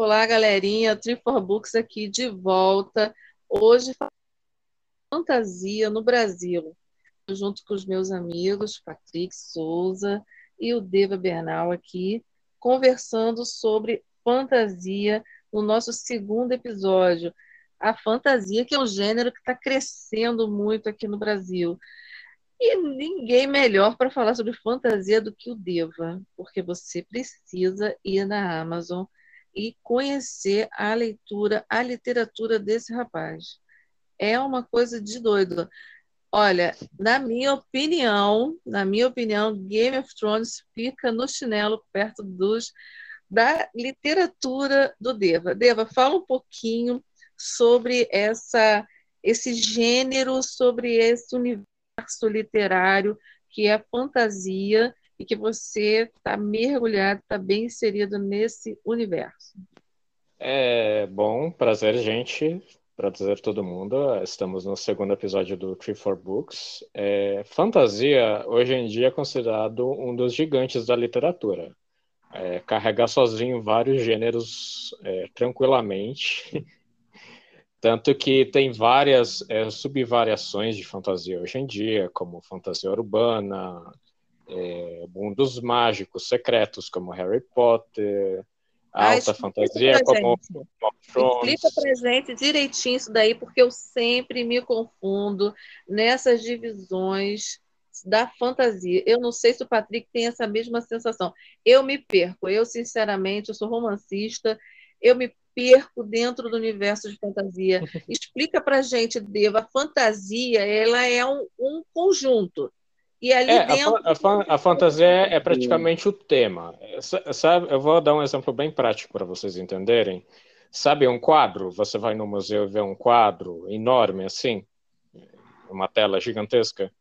Olá, galerinha, Trifor Books aqui de volta. Hoje, fantasia no Brasil, junto com os meus amigos Patrick Souza e o Deva Bernal aqui, conversando sobre fantasia no nosso segundo episódio. A fantasia, que é um gênero que está crescendo muito aqui no Brasil. E ninguém melhor para falar sobre fantasia do que o Deva, porque você precisa ir na Amazon e conhecer a leitura, a literatura desse rapaz. É uma coisa de doido. Olha, na minha opinião, na minha opinião, Game of Thrones fica no chinelo perto dos da literatura do Deva. Deva, fala um pouquinho sobre essa esse gênero, sobre esse universo literário que é fantasia e que você está mergulhado, está bem inserido nesse universo. É bom, prazer, gente. Prazer todo mundo. Estamos no segundo episódio do Tree for Books. É, fantasia, hoje em dia, é considerado um dos gigantes da literatura. É, carrega sozinho vários gêneros é, tranquilamente. Tanto que tem várias é, subvariações de fantasia hoje em dia, como fantasia urbana, é, mundos mágicos secretos como Harry Potter, ah, alta fantasia como Explica pra gente direitinho isso daí, porque eu sempre me confundo nessas divisões da fantasia. Eu não sei se o Patrick tem essa mesma sensação. Eu me perco. Eu, sinceramente, eu sou romancista, eu me perco dentro do universo de fantasia. Explica pra gente, Deva, a fantasia, ela é um, um conjunto. E ali é, dentro... a, a, a, fantasia é praticamente o tema. Sabe, eu vou dar um exemplo bem prático para vocês entenderem. Sabe um quadro? Você vai no museu e vê um quadro enorme assim, uma tela gigantesca.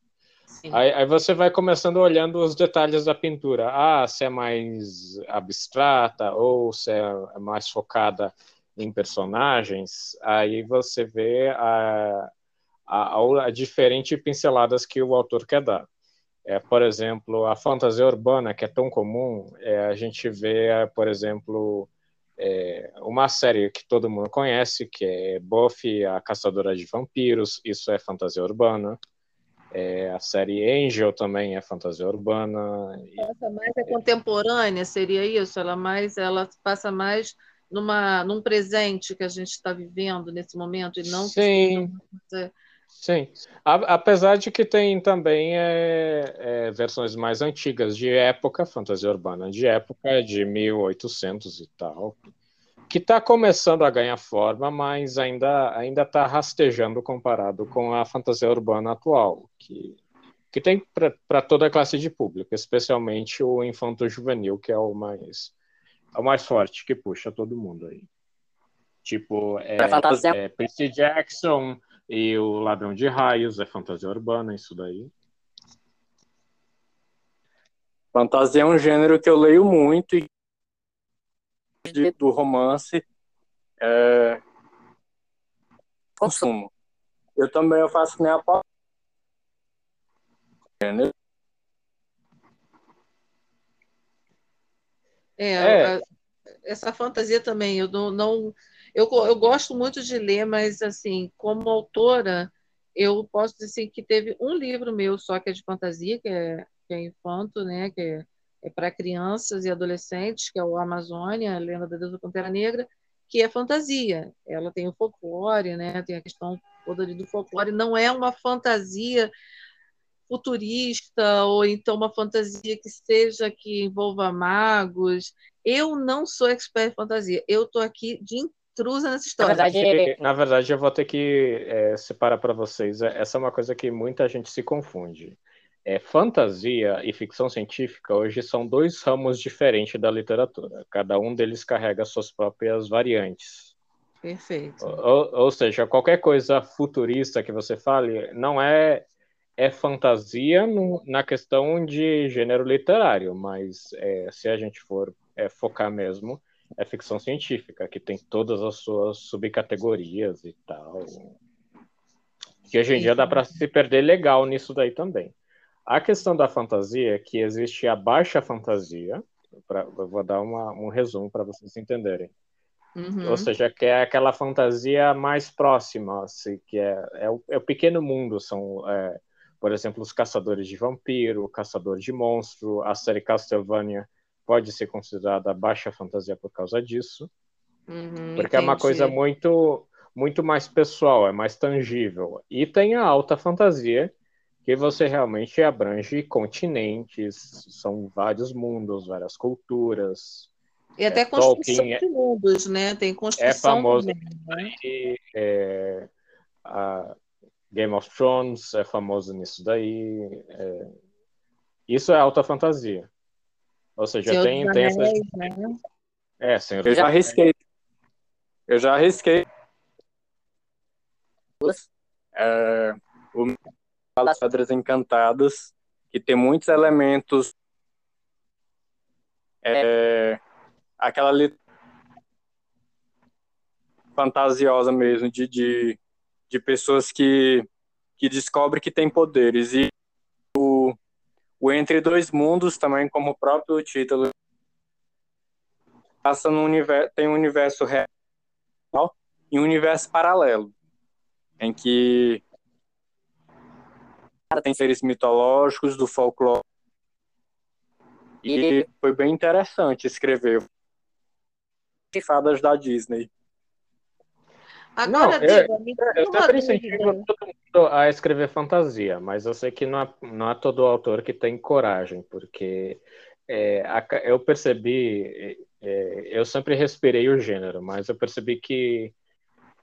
Aí, aí, você vai começando olhando os detalhes da pintura. Ah, se é mais abstrata ou se é mais focada em personagens. Aí você vê a, a, a diferente pinceladas que o autor quer dar. É, por exemplo, a fantasia urbana, que é tão comum, é, a gente vê, por exemplo, é, uma série que todo mundo conhece, que é Buffy, a Caçadora de Vampiros, isso é fantasia urbana. É, a série Angel também é fantasia urbana. Essa mais é contemporânea, seria isso? Ela mais, ela passa mais numa, num presente que a gente está vivendo nesse momento e não Sim. Que Sim, a, apesar de que tem também é, é, versões mais antigas de época, fantasia urbana de época, de 1800 e tal, que está começando a ganhar forma, mas ainda ainda está rastejando comparado com a fantasia urbana atual, que, que tem para toda a classe de público, especialmente o infanto-juvenil, que é o mais, é o mais forte, que puxa todo mundo aí. Tipo, é, é Percy Jackson, e o Ladrão de Raios é fantasia urbana, isso daí. Fantasia é um gênero que eu leio muito e do romance é... consumo. Eu também eu faço nem a é, é. essa fantasia também, eu não, não eu, eu gosto muito de ler, mas, assim, como autora, eu posso dizer assim, que teve um livro meu só que é de fantasia, que é, que é Infanto, né, que é, é para crianças e adolescentes, que é o Amazônia, a Lenda da Deusa Pantera Negra, que é fantasia. Ela tem o folclore, né, tem a questão toda do folclore, não é uma fantasia futurista ou então uma fantasia que seja que envolva magos. Eu não sou expert em fantasia. Eu estou aqui de intrusa nessa história. Na verdade, na verdade eu vou ter que é, separar para vocês. É, essa é uma coisa que muita gente se confunde. É, fantasia e ficção científica hoje são dois ramos diferentes da literatura. Cada um deles carrega suas próprias variantes. Perfeito. Ou, ou seja, qualquer coisa futurista que você fale não é é fantasia no, na questão de gênero literário, mas é, se a gente for é, focar mesmo, é ficção científica, que tem todas as suas subcategorias e tal. Que hoje em dia dá para se perder legal nisso daí também. A questão da fantasia é que existe a baixa fantasia, pra, eu vou dar uma, um resumo para vocês entenderem. Uhum. Ou seja, que é aquela fantasia mais próxima, assim, que é, é, o, é o pequeno mundo. São, é, por exemplo, os caçadores de vampiro, caçadores de monstro. A série Castlevania pode ser considerada baixa fantasia por causa disso. Uhum, porque entendi. é uma coisa muito, muito mais pessoal, é mais tangível. E tem a alta fantasia, que você realmente abrange continentes, são vários mundos, várias culturas. E até é, construção Tolkien, de é mundos, né? Tem construção. É famoso. Né? é, a Game of Thrones é famoso nisso daí. É, isso é alta fantasia. Ou seja, Senhor tem, tem essa. Né? É, Senhor Eu já arrisquei. Eu já arrisquei. É, o das Pedras Encantadas, que tem muitos elementos. É, aquela fantasiosa mesmo de, de, de pessoas que, que descobrem que têm poderes. E o, o Entre Dois Mundos, também como o próprio título, passa no universo, tem um universo real e um universo paralelo, em que tem seres mitológicos do folclore. E foi bem interessante escrever fadas da Disney. Agora, não, eu, eu, eu sempre incentivo todo mundo a escrever fantasia, mas eu sei que não é, não é todo autor que tem coragem, porque é, eu percebi, é, eu sempre respirei o gênero, mas eu percebi que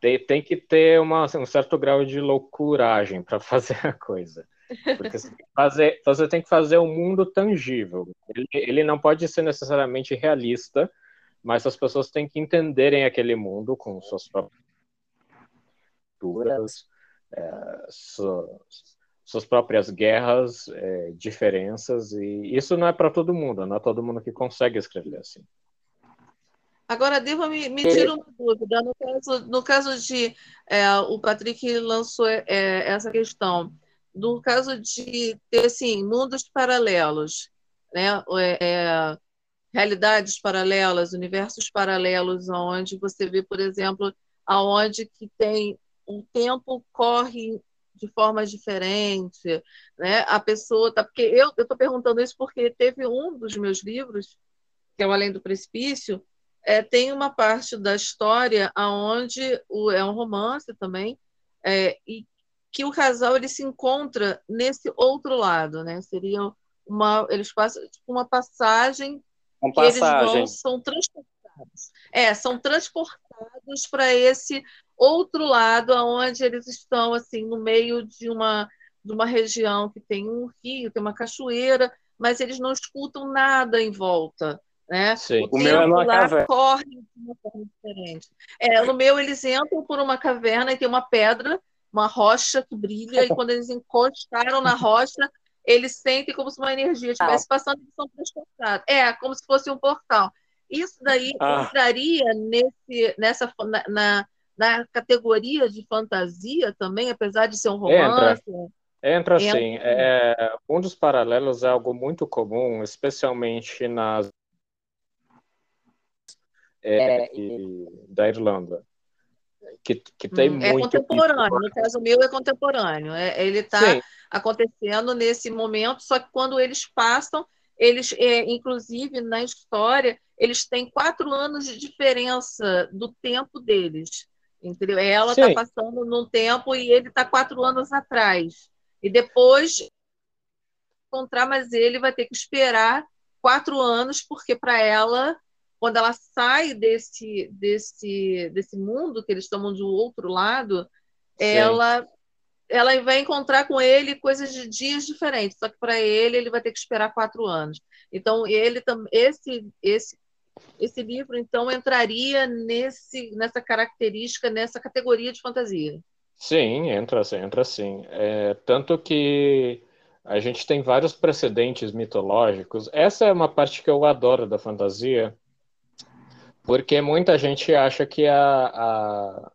tem, tem que ter uma, um certo grau de loucuragem para fazer a coisa. Porque você tem, fazer, você tem que fazer um mundo tangível. Ele, ele não pode ser necessariamente realista, mas as pessoas têm que entenderem aquele mundo com suas próprias culturas, é, suas, suas, próprias guerras, é, diferenças, e isso não é para todo mundo, não é todo mundo que consegue escrever assim. Agora, Deva, me, me tira uma dúvida. No caso, no caso de. É, o Patrick lançou é, essa questão. No caso de ter assim, mundos paralelos, né? É, realidades paralelas, universos paralelos, onde você vê, por exemplo, aonde que tem o tempo corre de forma diferente, né? A pessoa tá porque eu estou perguntando isso porque teve um dos meus livros que é o Além do Precipício, é, tem uma parte da história aonde o, é um romance também é, e que o casal ele se encontra nesse outro lado, né? Seria uma eles passam tipo, uma passagem com passagem. Eles vão, são transportados. É, são transportados para esse outro lado, onde eles estão assim no meio de uma de uma região que tem um rio, tem uma cachoeira, mas eles não escutam nada em volta. Né? Sim. O, o meu é numa lá caverna. corre de uma forma diferente. É, no meu, eles entram por uma caverna e tem uma pedra, uma rocha que brilha, e quando eles encostaram na rocha, eles sentem como se uma energia estivesse passando e são transportados. É, como se fosse um portal. Isso daí ah. entraria nesse, nessa, na, na, na, categoria de fantasia também, apesar de ser um romance? Entra, Entra sim. É, um dos paralelos é algo muito comum, especialmente nas é, da Irlanda. Que, que tem hum, muito. É contemporâneo, no caso meu é contemporâneo. É, ele está acontecendo nesse momento, só que quando eles passam, eles, é, inclusive na história, eles têm quatro anos de diferença do tempo deles. Entendeu? Ela está passando num tempo e ele está quatro anos atrás. E depois encontrar, mas ele vai ter que esperar quatro anos, porque para ela, quando ela sai desse, desse, desse mundo que eles tomam do outro lado, Sim. ela ela vai encontrar com ele coisas de dias diferentes, só que para ele ele vai ter que esperar quatro anos. Então ele esse esse esse livro então entraria nesse nessa característica nessa categoria de fantasia. Sim, entra, entra sim. É, tanto que a gente tem vários precedentes mitológicos. Essa é uma parte que eu adoro da fantasia, porque muita gente acha que a, a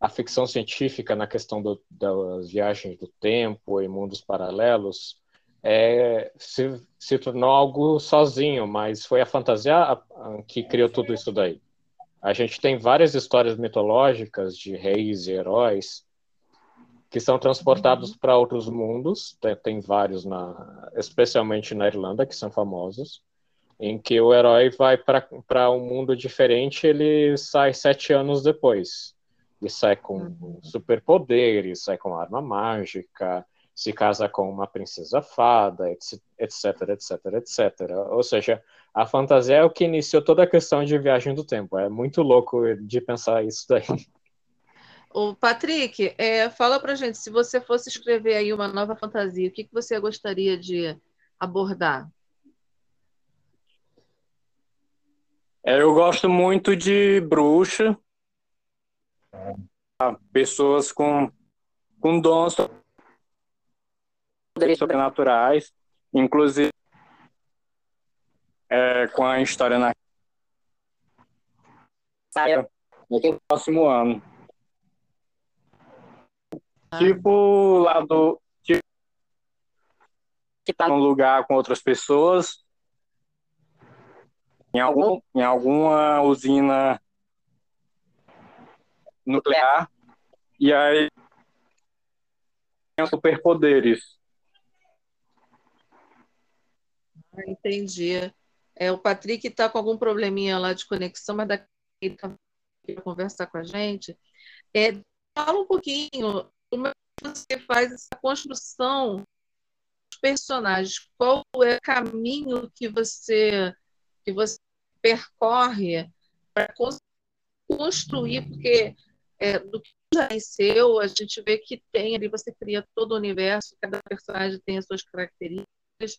a ficção científica na questão do, das viagens do tempo e mundos paralelos é, se, se tornou algo sozinho, mas foi a fantasia que criou tudo isso daí. A gente tem várias histórias mitológicas de reis e heróis que são transportados para outros mundos. Tem, tem, vários, na, especialmente na Irlanda, que são famosos, em que o herói vai para um mundo diferente ele sai sete anos depois. E sai com uhum. superpoderes, sai com arma mágica, se casa com uma princesa fada, etc, etc, etc. Ou seja, a fantasia é o que iniciou toda a questão de viagem do tempo. É muito louco de pensar isso daí. O Patrick, é, fala pra gente, se você fosse escrever aí uma nova fantasia, o que, que você gostaria de abordar? É, eu gosto muito de bruxa, pessoas com, com dons sobrenaturais, inclusive é, com a história na no próximo ano. Ah. Tipo, lá do. Tipo, tá num lugar com outras pessoas. Em, algum, em alguma usina nuclear. E aí. Superpoderes. Ah, entendi. É, o Patrick está com algum probleminha lá de conexão, mas daqui ele para conversar com a gente. É, fala um pouquinho como é você faz essa construção dos personagens. Qual é o caminho que você que você percorre para construir, porque é, do que já nasceu, a gente vê que tem ali, você cria todo o universo, cada personagem tem as suas características,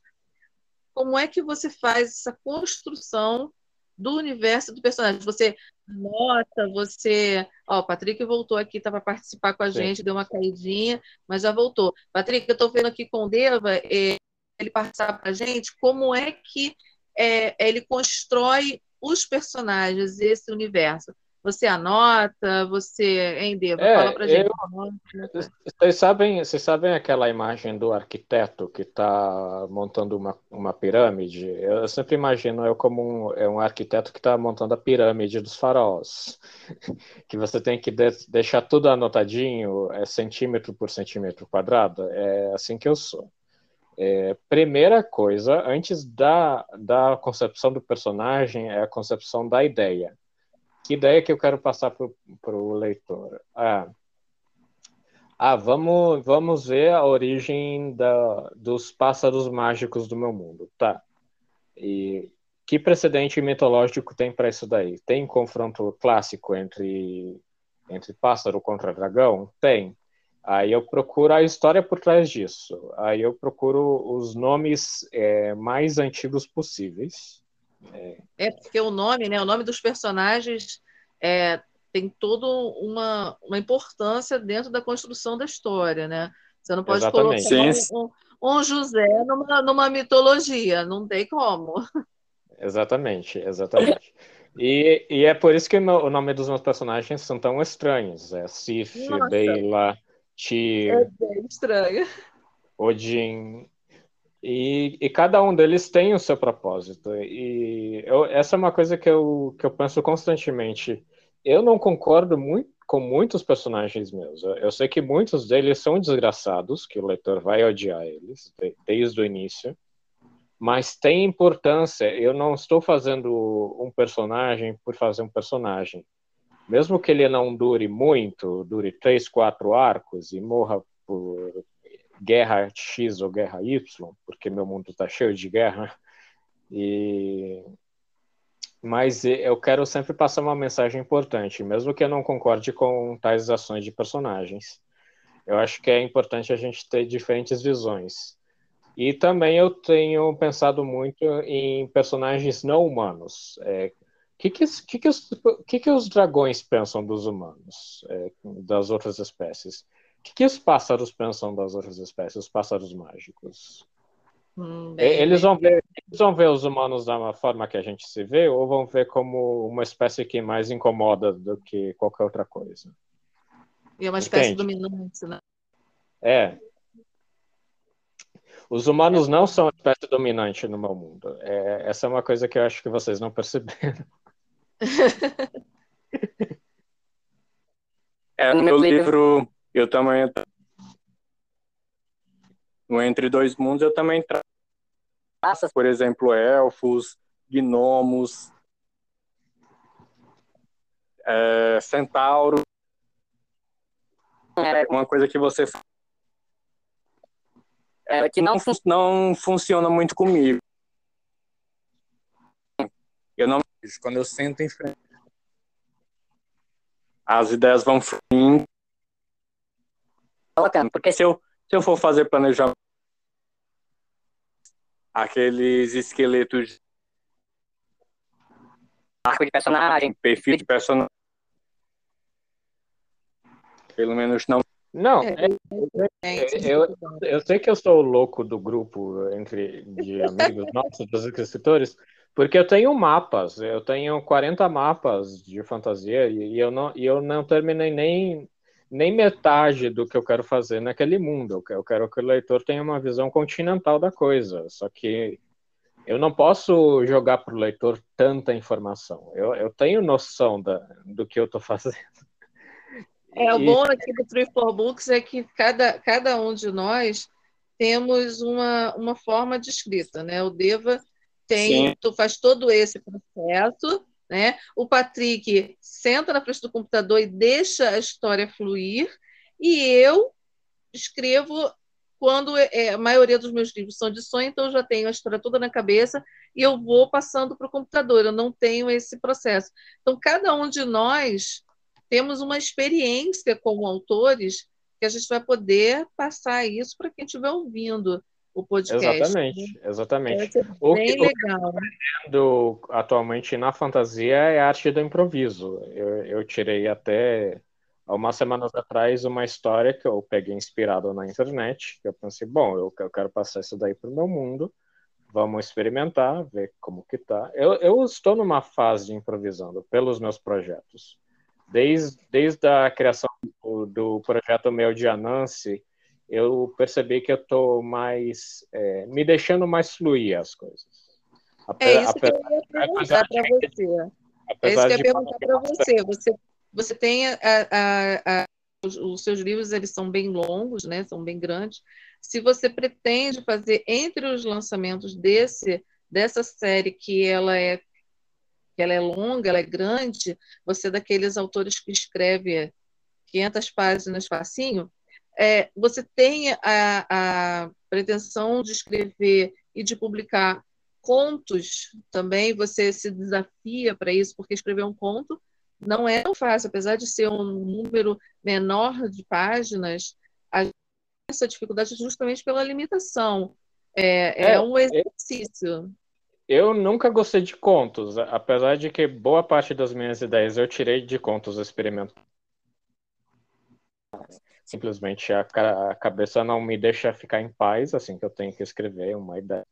como é que você faz essa construção do universo do personagem? Você nota, você. Ó, o Patrick voltou aqui, estava para participar com a gente, Sim. deu uma caidinha, mas já voltou. Patrick, eu estou vendo aqui com o Deva, é, ele passar para a gente como é que é, ele constrói os personagens, esse universo. Você anota, você, hein, Deva? É, Fala pra gente. Eu, vocês, sabem, vocês sabem aquela imagem do arquiteto que está montando uma, uma pirâmide? Eu sempre imagino eu como um, é um arquiteto que está montando a pirâmide dos faraós. que você tem que de, deixar tudo anotadinho, é centímetro por centímetro quadrado. É assim que eu sou. É, primeira coisa, antes da, da concepção do personagem, é a concepção da ideia que ideia que eu quero passar para o leitor? Ah, ah, vamos, vamos ver a origem da, dos pássaros mágicos do meu mundo. Tá. E que precedente mitológico tem para isso daí? Tem confronto clássico entre, entre pássaro contra dragão? Tem. Aí eu procuro a história por trás disso. Aí eu procuro os nomes é, mais antigos possíveis. É. é, porque o nome, né? O nome dos personagens é, tem toda uma, uma importância dentro da construção da história, né? Você não pode Exatamente. colocar um, um, José numa, numa mitologia, não tem como. Exatamente, exatamente. E, e é por isso que o nome dos meus personagens são tão estranhos. É Sif, Beila, Tyr... É bem estranho. Odin, e, e, cada um deles tem o seu propósito. E eu, essa é uma coisa que eu, que eu penso constantemente. Eu não concordo muito com muitos personagens meus. Eu, eu sei que muitos deles são desgraçados, que o leitor vai odiar eles de, desde o início. Mas tem importância. Eu não estou fazendo um personagem por fazer um personagem. Mesmo que ele não dure muito, dure três, quatro arcos e morra por guerra X ou guerra Y, porque meu mundo está cheio de guerra. E mas eu quero sempre passar uma mensagem importante, mesmo que eu não concorde com tais ações de personagens. Eu acho que é importante a gente ter diferentes visões. E também eu tenho pensado muito em personagens não humanos. É, que que, que, que os dragões pensam dos humanos, é, das outras espécies? O que, que os pássaros pensam das outras espécies, os pássaros mágicos? Hum, bem, eles, vão ver, eles vão ver os humanos da forma que a gente se vê ou vão ver como uma espécie que mais incomoda do que qualquer outra coisa? E é uma espécie Entende? dominante, né? É. Os humanos não são a espécie dominante no meu mundo. É, essa é uma coisa que eu acho que vocês não perceberam. É, no meu livro, eu também. No Entre Dois Mundos, eu também trago raças, por exemplo, elfos, gnomos, é, centauro. É uma coisa que você é, que não, fun não funciona muito comigo. Eu não quando eu sento em frente. As ideias vão fluindo. Porque se eu, se eu for fazer planejamento, aqueles esqueletos arco de personagem, perfil de personagem. Pelo menos não. Não, é, é, é eu, eu sei que eu sou o louco do grupo entre de amigos nossos, dos escritores, porque eu tenho mapas, eu tenho 40 mapas de fantasia e, eu não, e eu não terminei nem, nem metade do que eu quero fazer naquele mundo. Eu quero que o leitor tenha uma visão continental da coisa, só que eu não posso jogar para o leitor tanta informação. Eu, eu tenho noção da, do que eu estou fazendo. É, o bom aqui do Tree for Books é que cada, cada um de nós temos uma, uma forma de escrita, né? O Deva tem, tu faz todo esse processo, né? O Patrick senta na frente do computador e deixa a história fluir, e eu escrevo quando é, a maioria dos meus livros são de sonho, então eu já tenho a história toda na cabeça e eu vou passando para o computador, eu não tenho esse processo. Então, cada um de nós temos uma experiência como autores que a gente vai poder passar isso para quem estiver ouvindo o podcast. Exatamente, né? exatamente. O bem que, legal. O que eu atualmente na fantasia é a arte do improviso. Eu, eu tirei até há umas semanas atrás uma história que eu peguei inspirado na internet, que eu pensei, bom, eu, eu quero passar isso daí para o meu mundo, vamos experimentar, ver como que tá. Eu, eu estou numa fase de improvisando pelos meus projetos. Desde, desde a criação do, do projeto meu de Anansi, eu percebi que eu estou mais, é, me deixando mais fluir as coisas. Apesar, é isso que eu ia perguntar para você. É isso que eu ia perguntar para você. Você você tem a, a, a, os, os, seus livros, eles são bem longos, né? São bem grandes. Se você pretende fazer entre os lançamentos desse dessa série que ela é que ela é longa, ela é grande, você é daqueles autores que escreve 500 páginas facinho, é, você tem a, a pretensão de escrever e de publicar contos também, você se desafia para isso, porque escrever um conto não é tão fácil, apesar de ser um número menor de páginas, essa dificuldade é justamente pela limitação. É, é, é um exercício. Eu nunca gostei de contos, apesar de que boa parte das minhas ideias eu tirei de contos experimentais. Simplesmente a, a cabeça não me deixa ficar em paz assim que eu tenho que escrever uma ideia.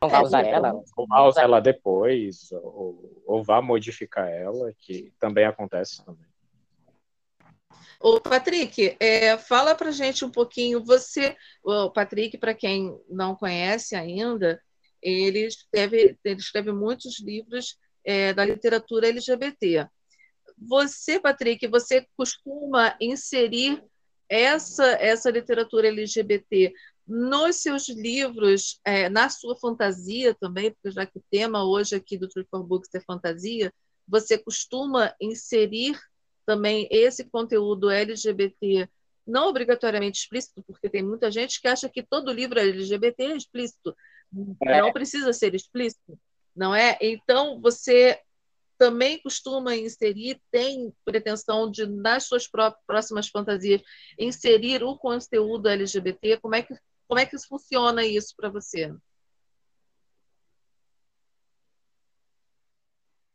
Não vai usar ela. Ou vai usar ela depois, ou, ou vá modificar ela, que também acontece também. Ô, Patrick, é, fala para gente um pouquinho. Você, o Patrick, para quem não conhece ainda, ele escreve, ele escreve muitos livros é, da literatura LGBT. Você, Patrick, você costuma inserir essa, essa literatura LGBT nos seus livros, é, na sua fantasia também, porque já que o tema hoje aqui do True for Books é fantasia, você costuma inserir também esse conteúdo LGBT, não obrigatoriamente explícito, porque tem muita gente que acha que todo livro LGBT é explícito. É. Não precisa ser explícito, não é? Então, você também costuma inserir, tem pretensão de, nas suas próximas fantasias, inserir o conteúdo LGBT? Como é que como é que funciona isso para você?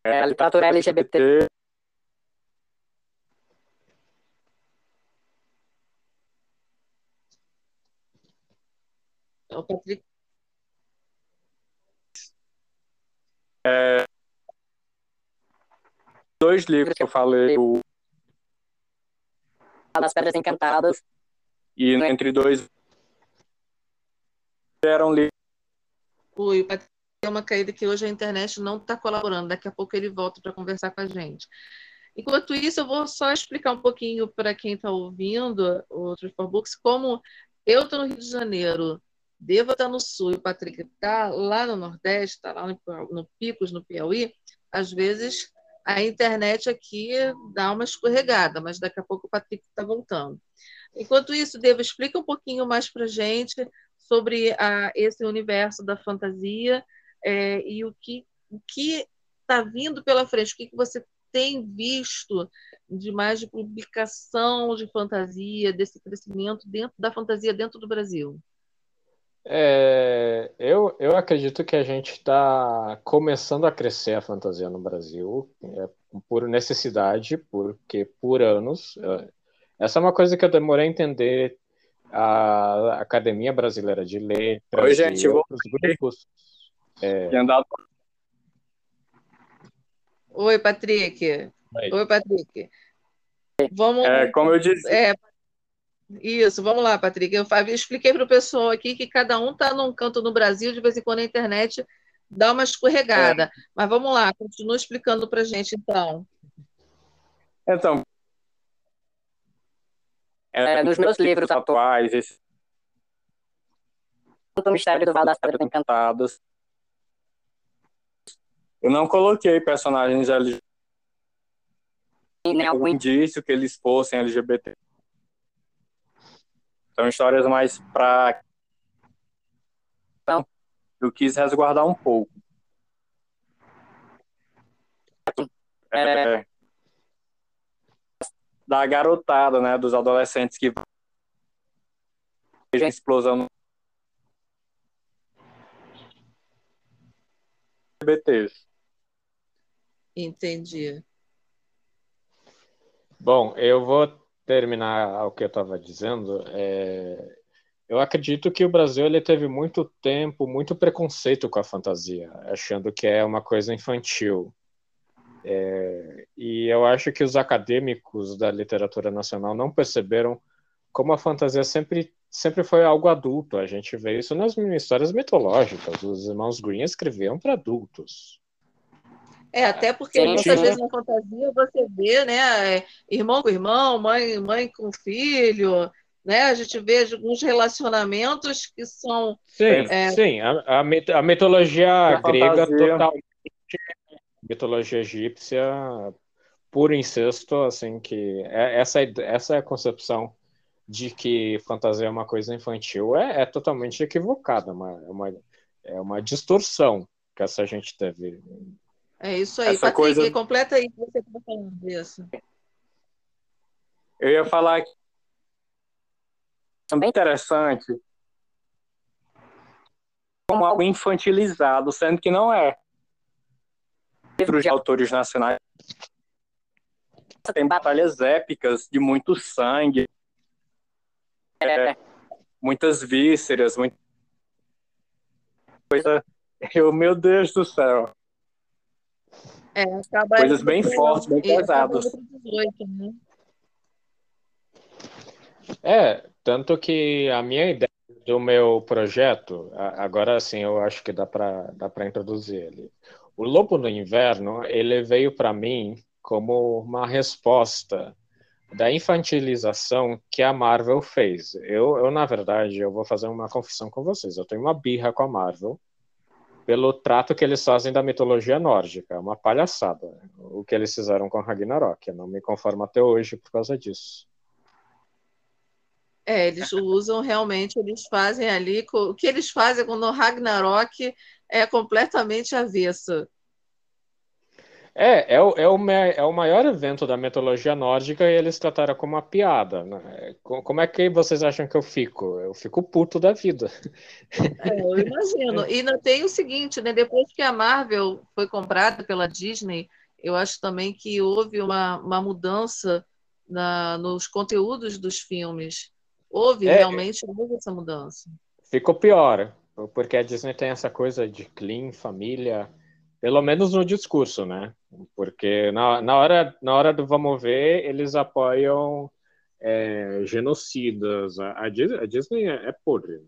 É, a literatura LGBT O Patrick. É, dois livros que eu falei, o As Pedras Encantadas e Entre Dois eram livros. Oi, tem uma caída que hoje a internet não está colaborando. Daqui a pouco ele volta para conversar com a gente. Enquanto isso, eu vou só explicar um pouquinho para quem está ouvindo o Tree for Books como eu estou no Rio de Janeiro, devo estar no Sul e o Patrick está lá no Nordeste, está lá no, no Picos, no Piauí, às vezes a internet aqui dá uma escorregada, mas daqui a pouco o Patrick está voltando. Enquanto isso, Devo, explica um pouquinho mais para gente sobre a, esse universo da fantasia é, e o que o que está vindo pela frente, o que, que você tem visto de mais de publicação de fantasia, desse crescimento dentro da fantasia dentro do Brasil? É, eu, eu acredito que a gente está começando a crescer a fantasia no Brasil é, por necessidade, porque por anos. É, essa é uma coisa que eu demorei a entender a Academia Brasileira de Letras Oi, gente, e outros grupos. É... Andado... Oi, Patrick. Oi, Oi Patrick. Vamos. É, como eu disse. É, isso, vamos lá, Patrick. Eu, eu expliquei para o pessoal aqui que cada um está num canto no Brasil, de vez em quando a internet dá uma escorregada. É. Mas vamos lá, continua explicando para a gente, então. Então, é, nos meus livros atuais, esse... o Mistério do Val das Pedras Encantadas, eu não coloquei personagens LGBT nem algum indício que eles fossem LGBT. São histórias mais para. Então, eu quis resguardar um pouco. É, da garotada, né, dos adolescentes que vejam explosão LGBTs. Entendi. Bom, eu vou terminar o que eu estava dizendo, é, eu acredito que o Brasil ele teve muito tempo, muito preconceito com a fantasia, achando que é uma coisa infantil. É, e eu acho que os acadêmicos da literatura nacional não perceberam como a fantasia sempre, sempre foi algo adulto. A gente vê isso nas histórias mitológicas. Os irmãos Green escreviam para adultos. É, até porque muitas vezes na fantasia você vê, né, é, irmão com irmão, mãe, mãe com filho, né? A gente vê alguns relacionamentos que são. Sim, é... sim. A, a, mit a mitologia grega totalmente. Mitologia egípcia, puro incesto, assim, que é, essa, essa é a concepção de que fantasia é uma coisa infantil é, é totalmente equivocada, uma, é uma, é uma distorção que essa gente teve é isso aí. Essa Patrick, coisa... completa aí que você está falando disso. Eu ia falar que também interessante como algo infantilizado, sendo que não é. Livros de autores nacionais tem batalhas épicas de muito sangue, é, muitas vísceras, muita coisa. Eu, meu Deus do céu. É, Coisas bem fortes, bem pesadas. Né? É, tanto que a minha ideia do meu projeto, agora sim eu acho que dá para dá para introduzir ele. O Lobo no Inverno, ele veio para mim como uma resposta da infantilização que a Marvel fez. Eu, eu, na verdade, eu vou fazer uma confissão com vocês. Eu tenho uma birra com a Marvel, pelo trato que eles fazem da mitologia nórdica. É uma palhaçada o que eles fizeram com Ragnarok. Eu não me conformo até hoje por causa disso. É, eles usam realmente, eles fazem ali, o que eles fazem com Ragnarok é completamente avesso. É, é o, é, o, é o maior evento da mitologia nórdica e eles trataram como uma piada. Né? Como é que vocês acham que eu fico? Eu fico puto da vida. É, eu imagino. E ainda tem o seguinte, né? Depois que a Marvel foi comprada pela Disney, eu acho também que houve uma, uma mudança na, nos conteúdos dos filmes. Houve, é, realmente, houve essa mudança. Ficou pior, porque a Disney tem essa coisa de clean, família pelo menos no discurso, né? Porque na, na, hora, na hora do vamos ver, eles apoiam é, genocidas. A, a, Disney, a Disney é, é podre.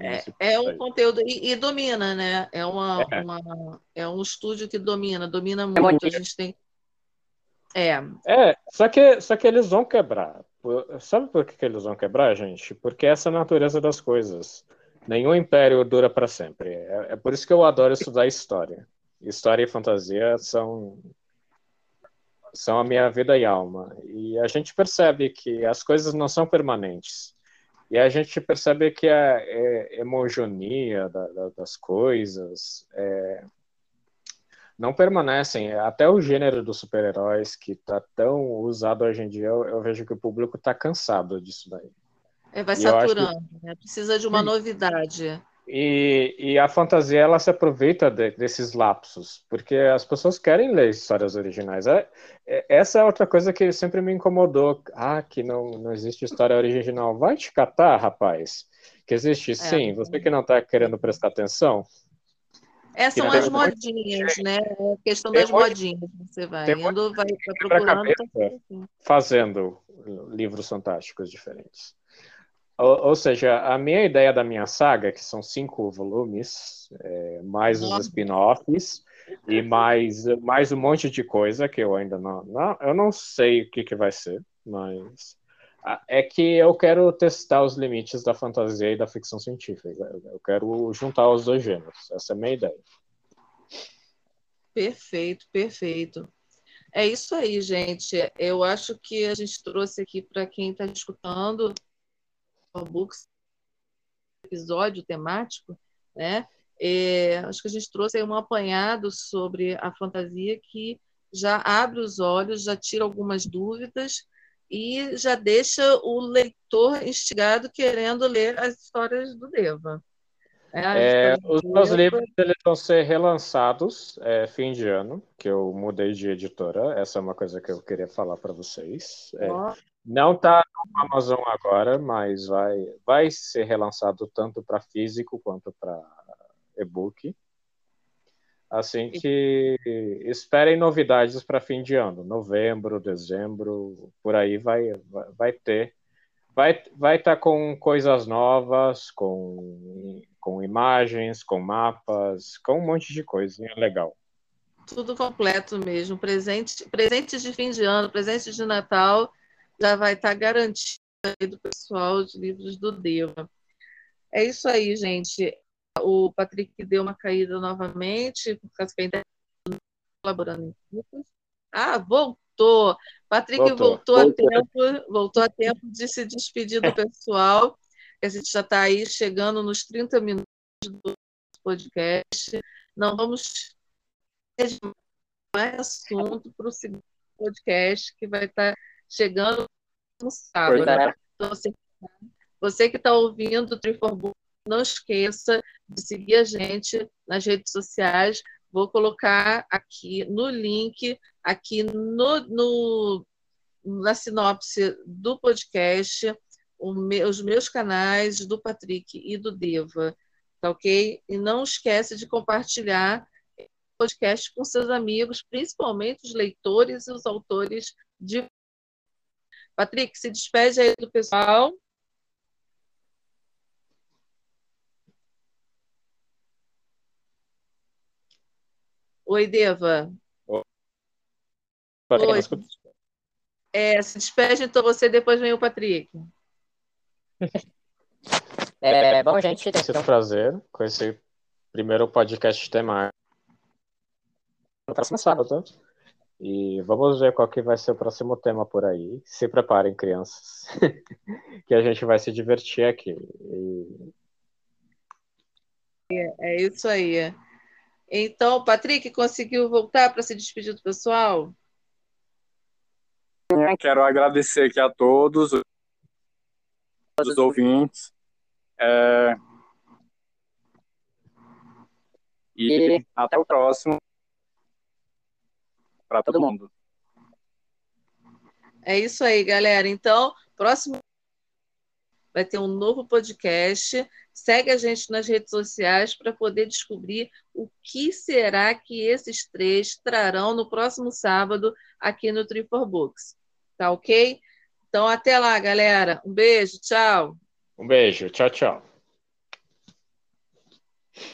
É, é um conteúdo e, e, domina, né? É, uma, é. Uma, é um estúdio que domina, domina muito. A gente tem É. É, só que, só que eles vão quebrar. Sabe por que, que eles vão quebrar, gente? Porque essa é a natureza das coisas. Nenhum império dura para sempre. É, é por isso que eu adoro estudar história. História e fantasia são são a minha vida e alma. E a gente percebe que as coisas não são permanentes. E a gente percebe que a é, hegemonia da, da, das coisas é, não permanecem. Até o gênero dos super-heróis, que está tão usado hoje em dia, eu, eu vejo que o público está cansado disso daí. É, vai saturando, que... né? precisa de uma Sim. novidade. E, e, a fantasia ela se aproveita de, desses lapsos, porque as pessoas querem ler histórias originais. É, é, essa é outra coisa que sempre me incomodou. Ah, que não, não existe história original. Vai te catar, rapaz. Que existe é, sim. Você que não está querendo prestar atenção. Essas são as modinhas, né? A questão das modinhas. Você vai indo, vai, vai procurando. Tá fazendo livros fantásticos diferentes. Ou, ou, seja, a minha ideia da minha saga, que são cinco volumes, é, mais os spin-offs e mais, mais um monte de coisa que eu ainda não, não eu não sei o que, que vai ser, mas é que eu quero testar os limites da fantasia e da ficção científica. Eu quero juntar os dois gêneros. Essa é a minha ideia. Perfeito, perfeito. É isso aí, gente. Eu acho que a gente trouxe aqui para quem está escutando books episódio temático, né? É, acho que a gente trouxe um apanhado sobre a fantasia que já abre os olhos, já tira algumas dúvidas e já deixa o leitor instigado querendo ler as histórias do Deva. É, os meus livros eles vão ser relançados é, fim de ano, que eu mudei de editora. Essa é uma coisa que eu queria falar para vocês. É, não está no Amazon agora, mas vai, vai ser relançado tanto para físico quanto para e-book. Assim que esperem novidades para fim de ano, novembro, dezembro, por aí vai, vai, vai ter. Vai vai estar tá com coisas novas, com, com imagens, com mapas, com um monte de coisinha legal. Tudo completo mesmo. Presente, presentes de fim de ano, presentes de Natal já vai estar garantido do pessoal de livros do Deva. É isso aí, gente. O Patrick deu uma caída novamente, por causa que a internet colaborando em Ah, voltou! Patrick voltou, voltou, a tempo, voltou a tempo de se despedir do pessoal. A gente já está aí chegando nos 30 minutos do podcast. Não vamos mais assunto para o segundo podcast que vai estar chegando no sábado. Então, você, você que está ouvindo o Triforbu, não esqueça de seguir a gente nas redes sociais. Vou colocar aqui no link, aqui no, no na sinopse do podcast, me, os meus canais do Patrick e do Deva, tá ok? E não esquece de compartilhar o podcast com seus amigos, principalmente os leitores e os autores de Patrick, se despede aí do pessoal. Oi, Deva. Oi. Oi. É, se despede, então você, depois vem o Patrick. É, bom, gente. Ser um prazer com esse primeiro podcast temático. No próximo sábado. E vamos ver qual que vai ser o próximo tema por aí. Se preparem, crianças, que a gente vai se divertir aqui. E... É, é isso aí. Então, Patrick, conseguiu voltar para se despedir do pessoal? Quero agradecer aqui a todos os ouvintes. É... E até o próximo para todo mundo. É isso aí, galera. Então, próximo vai ter um novo podcast. Segue a gente nas redes sociais para poder descobrir o que será que esses três trarão no próximo sábado aqui no for Books. Tá ok? Então, até lá, galera. Um beijo, tchau. Um beijo, tchau, tchau.